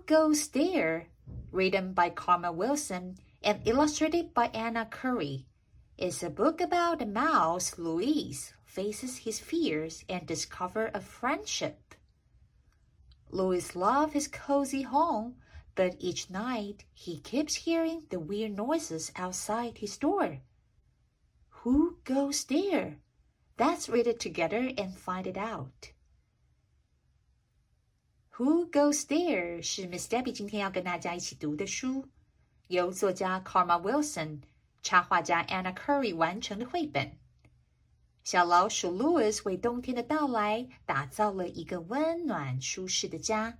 Who Goes There, written by Karma Wilson and illustrated by Anna Currey, is a book about a mouse, Louise, faces his fears and discover a friendship. Louis loves his cozy home, but each night he keeps hearing the weird noises outside his door. Who goes there? Let's read it together and find it out. Who Goes There 是 Miss Debbie 今天要跟大家一起读的书，由作家 Karma Wilson、插画家 Anna Curry 完成的绘本。小老鼠 Louis 为冬天的到来打造了一个温暖舒适的家，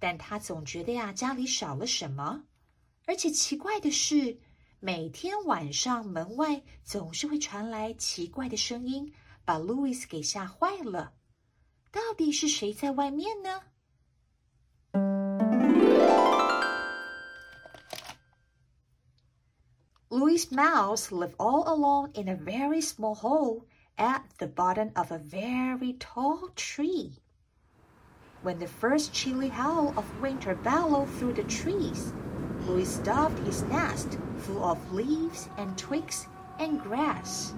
但他总觉得呀，家里少了什么。而且奇怪的是，每天晚上门外总是会传来奇怪的声音，把 Louis 给吓坏了。到底是谁在外面呢 ？Louis Mouse lived all alone in a very small hole at the bottom of a very tall tree. When the first chilly howl of winter bellowed through the trees, Louis stuffed his nest full of leaves and twigs and grass.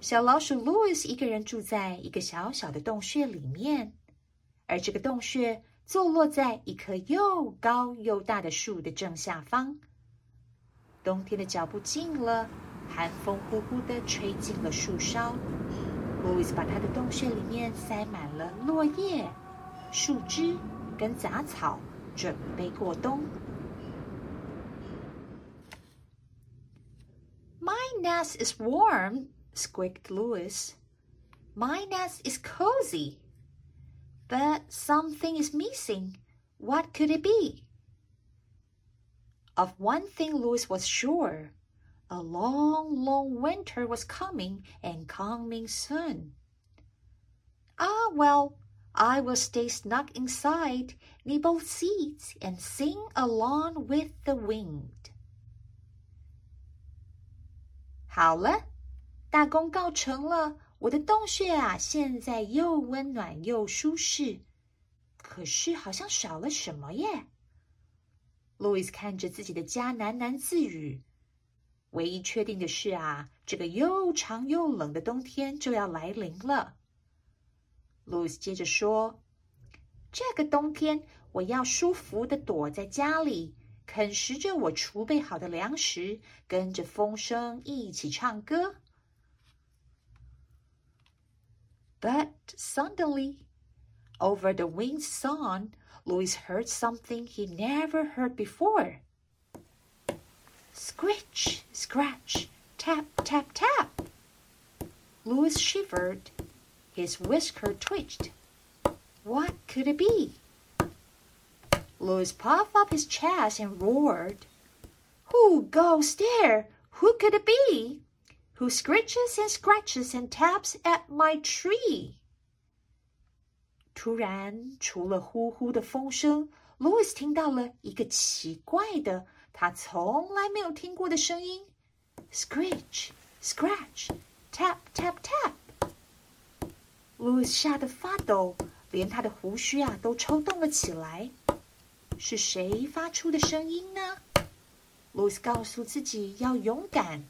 小老鼠 Louis 一个人住在一个小小的洞穴里面，而这个洞穴 坐落在一棵又高又大的树的正下方。冬天的脚步近了，寒风呼呼的吹进了树梢。Louis 把他的洞穴里面塞满了落叶、树枝跟杂草，准备过冬。My nest is warm, squeaked Louis. My nest is cozy. But something is missing. What could it be? Of one thing Louis was sure. A long, long winter was coming and coming soon. Ah, well, I will stay snug inside, nibble seeds, and sing along with the wind. 好了，大功告成了。 我的洞穴啊，现在又温暖又舒适，可是好像少了什么耶。路易斯看着自己的家，喃喃自语：“唯一确定的是啊，这个又长又冷的冬天就要来临了。”路易斯接着说：“这个冬天，我要舒服的躲在家里，啃食着我储备好的粮食，跟着风声一起唱歌。” But suddenly, over the winged song, Louis heard something he never heard before. Scritch, scratch, tap, tap, tap. Louis shivered. His whisker twitched. What could it be? Louis puffed up his chest and roared. Who goes there? Who could it be? Who scratches and scratches and taps at my tree。突然，除了呼呼的风声，Louis 听到了一个奇怪的、他从来没有听过的声音：scratch, scratch, tap, tap, tap。Louis 吓得发抖，连他的胡须啊都抽动了起来。是谁发出的声音呢？Louis 告诉自己要勇敢。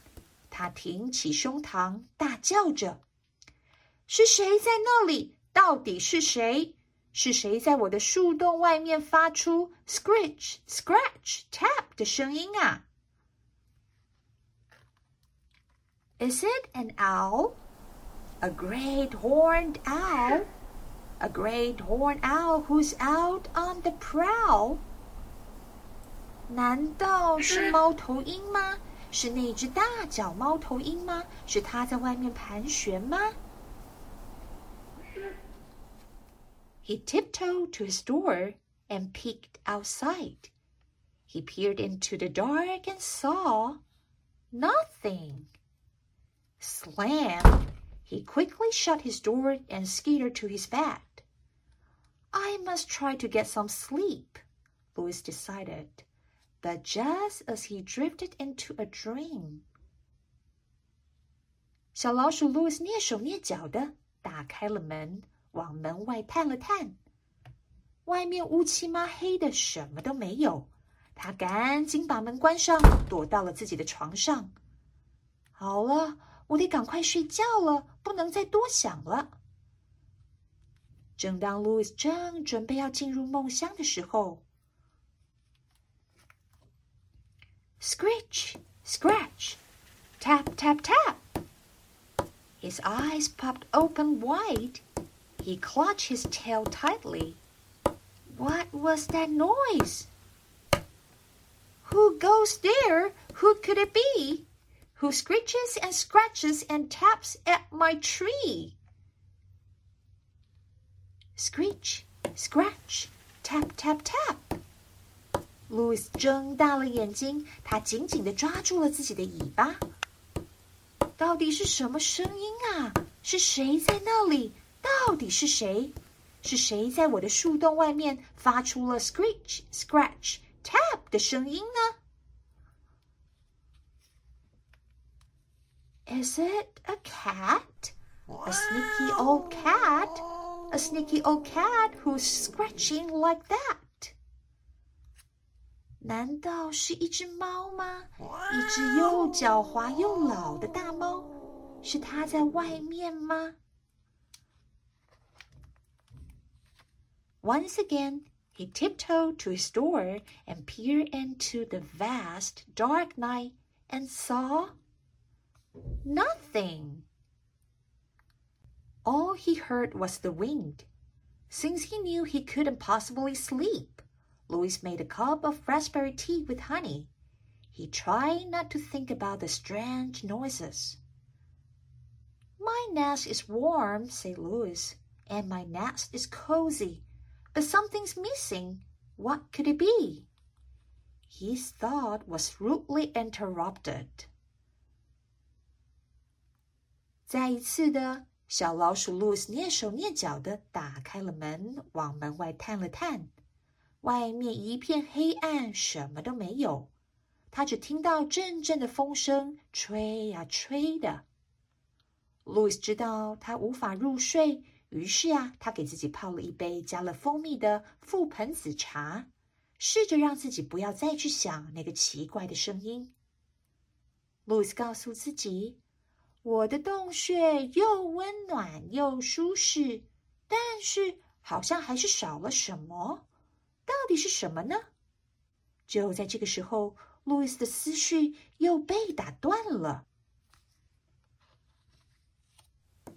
他挺起胸膛，大叫着：“是谁在那里？到底是谁？是谁在我的树洞外面发出 scratch scratch tap 的声音啊？Is it an owl? A great horned owl? A great horned owl who's out on the prowl? 难道是猫头鹰吗？ 是那只大脚猫头鹰吗？是它在外面盘旋吗 He tiptoed to his door and peeked outside. He peered into the dark and saw nothing. Slam! He quickly shut his door and skittered to his bed. I must try to get some sleep, Louis decided. But just as he drifted into a dream, 小老鼠 Louis 蹑手蹑脚的打开了门，往门外探了探。外面乌漆嘛黑的，什么都没有。他赶紧把门关上，躲到了自己的床上。好了，我得赶快睡觉了，不能再多想了。正当 Louis 正准备要进入梦乡的时候，scratch scratch tap tap tap. His eyes popped open wide. He clutched his tail tightly. What was that noise? Who goes there? Who could it be? Who screeches and scratches and taps at my tree? Screech, scratch, tap, tap, tap. Louis 睁大了眼睛，他紧紧地抓住了自己的尾巴。到底是什么声音啊？是谁在那里？到底是谁？是谁在我的树洞外面发出了 screech、scratch、tap 的声音呢？Is it a cat? A sneaky old cat? A sneaky old cat who's scratching like that? 难道是一只猫吗？一只又狡猾又老的大猫？是它在外面吗？Once again, he tiptoed to his door and peered into the vast, dark night and saw nothing. All he heard was the wind. Since he knew he couldn't possibly sleep, Louis made a cup of raspberry tea with honey. He tried not to think about the strange noises. My nest is warm, said Louis, and my nest is cozy but something's missing. What could it be? His thought was rudely interrupted. 再一次的，小老鼠路易斯蹑手蹑脚的打开了门，往门外探了探。 外面一片黑暗，什么都没有。他只听到阵阵的风声，吹呀吹的。路易斯知道他无法入睡，于是啊，他给自己泡了一杯加了蜂蜜的覆盆子茶，试着让自己不要再去想那个奇怪的声音。路易斯告诉自己：“我的洞穴又温暖又舒适，但是好像还是少了什么，到底是什么呢？”就在这个时候，路易斯的思绪又被打断了。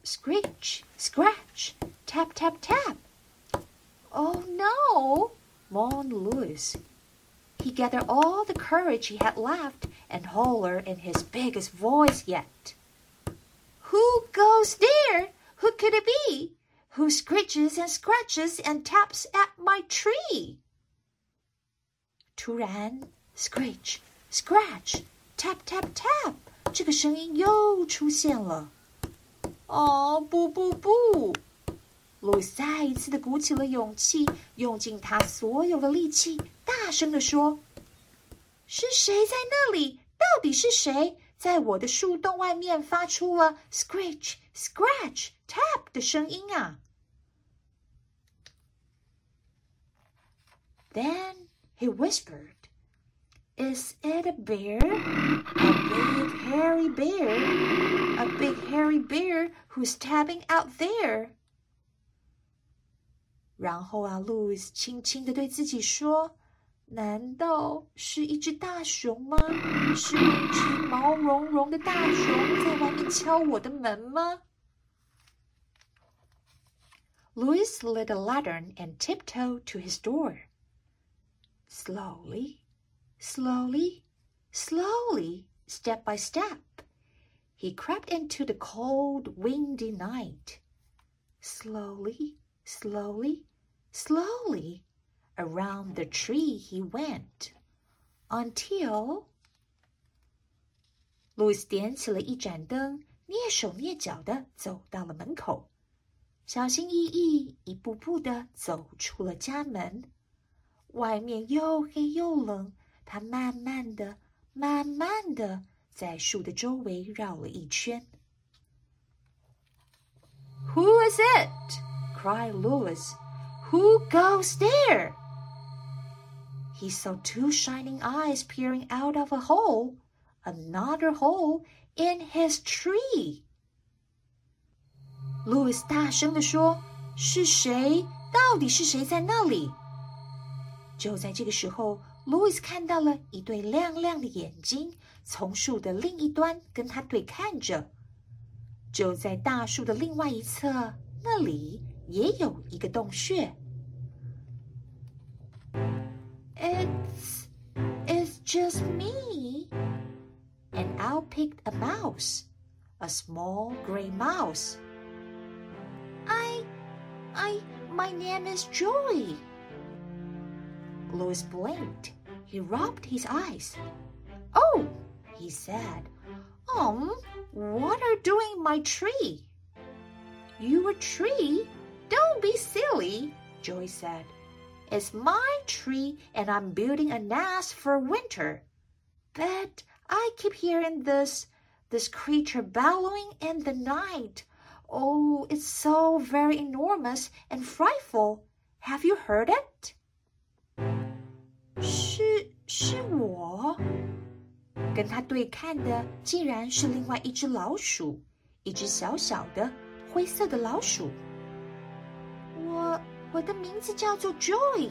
Screech, scratch, tap, tap, tap. Oh no, moaned Louis. He gathered all the courage he had left and hollered in his biggest voice yet. Who goes there? Who could it be? Who screeches and scratches and taps at my tree? 突然，scratch scratch, tap, tap, tap，这个声音又出现了。哦，不不不！路易斯再一次的鼓起了勇气，用尽他所有的力气，大声的说：“是谁在那里？到底是谁在我的树洞外面发出了 scratch scratch tap 的声音啊？”Then he whispered. Is it a bear? A big hairy bear? A big hairy bear who's tapping out there? 然后啊，路易斯轻轻的对自己说：“难道是一只大熊吗？是一只毛茸茸的大熊在外面敲我的门吗？” Louis lit a lantern and tiptoed to his door. Slowly, Slowly, slowly, step by step, he crept into the cold, windy night. Slowly, slowly, Slowly around the tree he went until 路易斯点起了一盏灯，蹑手蹑脚的走到了门口，小心翼翼一步步的走出了家门。 外面又黑又冷，他慢慢的、慢慢的在树的周围绕了一圈。Who is it? cried Louis. Who goes there? He saw two shining eyes peering out of a hole another hole in his tree. Louis 大声地说：“是谁？到底是谁在那里？” 就在这个时候，Louis 看到了一对亮亮的眼睛从树的另一端跟他对看着。就在大树的另外一侧，那里也有一个洞穴。It's it's just me and Al picked a mouse, a small gray mouse. I, I, my name is Joey. Louis blinked. He rubbed his eyes. Oh, he said. Um, what are doing my tree? You a tree? Don't be silly, Joey said. It's my tree and I'm building a nest for winter. But I keep hearing this this creature bellowing in the night. Oh, it's so very enormous and frightful. Have you heard it? 是是我，跟他对看的竟然是另外一只老鼠，一只小小的灰色的老鼠。我我的名字叫做 Joy。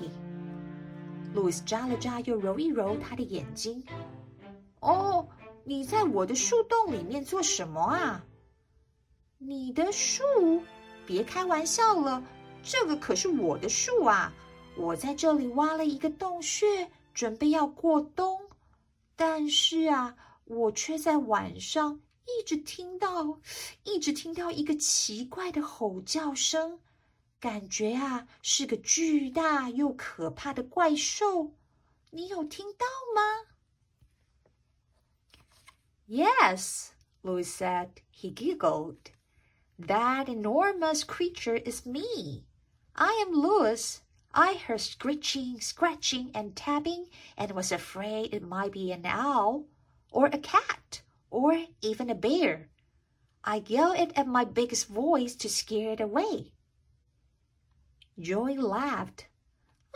路易斯眨了眨，又揉一揉他的眼睛。哦，你在我的树洞里面做什么啊？你的树？别开玩笑了，这个可是我的树啊！我在这里挖了一个洞穴，准备要过冬。但是啊，我却在晚上一直听到，一直听到一个奇怪的吼叫声，感觉啊是个巨大又可怕的怪兽。你有听到吗？Yes, Louis said. He giggled. That enormous creature is me. I am Louis. I heard screeching, scratching, and tapping, and was afraid it might be an owl, or a cat, or even a bear. I yelled it at my biggest voice to scare it away. Joy laughed.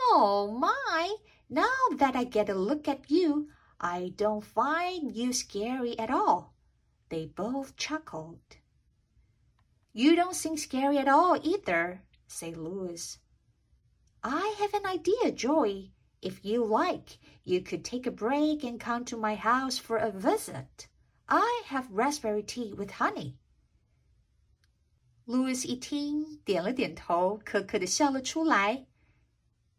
Oh my! Now that I get a look at you, I don't find you scary at all. They both chuckled. You don't seem scary at all either, said Louis. I have an idea, Joy. If you like, you could take a break and come to my house for a visit. I have raspberry tea with honey. Louis 一听，点了点头，可可的笑了出来。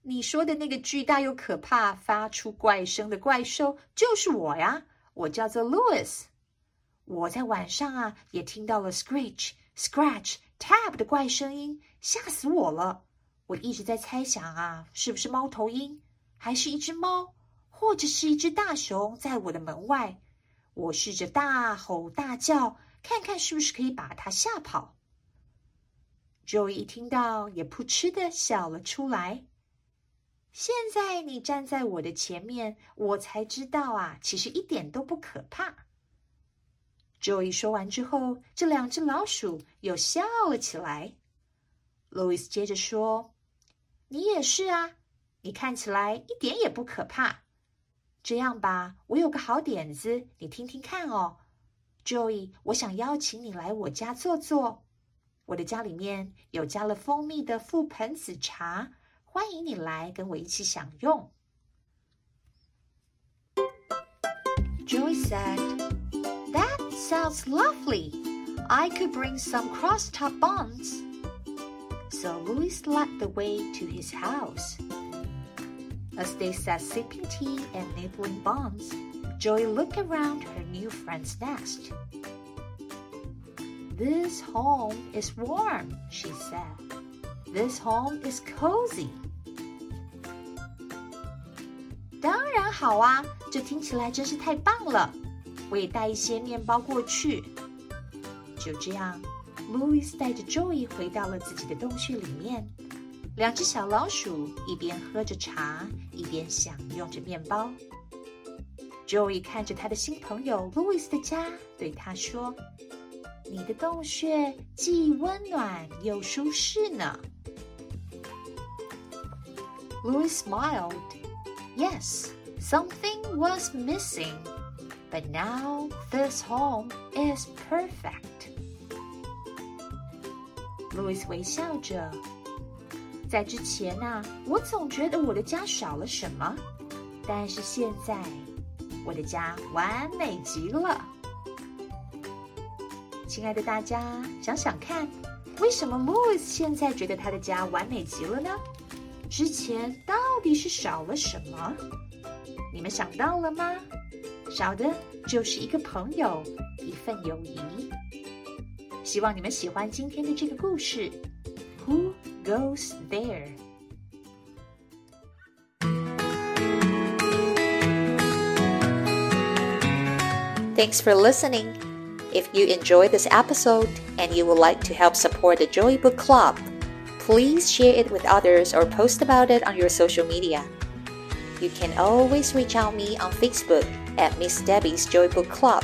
你说的那个巨大又可怕、发出怪声的怪兽就是我呀！我叫做 Louis。我在晚上啊也听到了 screech、scratch、tap 的怪声音，吓死我了！ 我一直在猜想啊，是不是猫头鹰，还是一只猫，或者是一只大熊在我的门外？我试着大吼大叫，看看是不是可以把它吓跑。Joey 一听到，也扑哧的笑了出来。现在你站在我的前面，我才知道啊，其实一点都不可怕。Joey 说完之后，这两只老鼠又笑了起来。Louis 接着说：“你也是啊，你看起来一点也不可怕。这样吧，我有个好点子，你听听看哦。”Joey，我想邀请你来我家坐坐。我的家里面有加了蜂蜜的覆盆子茶。欢迎你来跟我一起享用。Joey said, That sounds lovely. I could bring some cross-top buns. So Louis led the way to his house. As they sat sipping tea and nibbling buns, Joy looked around her new friend's nest. This home is warm, she said. This home is cozy. 当然好啊，这听起来真是太棒了。我也带一些面包过去。就这样 ，Louis 带着 Joey 回到了自己的洞穴里面。两只小老鼠一边喝着茶，一边享用着面包。Joey 看着他的新朋友 Louis 的家，对他说：“你的洞穴既温暖又舒适呢。” Louis smiled. Yes, something was missing, but now this home is perfect. Louis 微笑着。在之前呐，我总觉得我的家少了什么，但是现在，我的家完美极了。亲爱的大家，想想看，为什么 Louis 现在觉得他的家完美极了呢？之前到底是少了什么？你们想到了吗？少的就是一个朋友，一份友谊。希望你们喜欢今天的这个故事。Who goes there? Thanks for listening. If you enjoy this episode and you would like to help support the Joy Book Club, please share it with others or post about it on your social media. You can always reach out me on Facebook at Miss Debby's Joy Book Club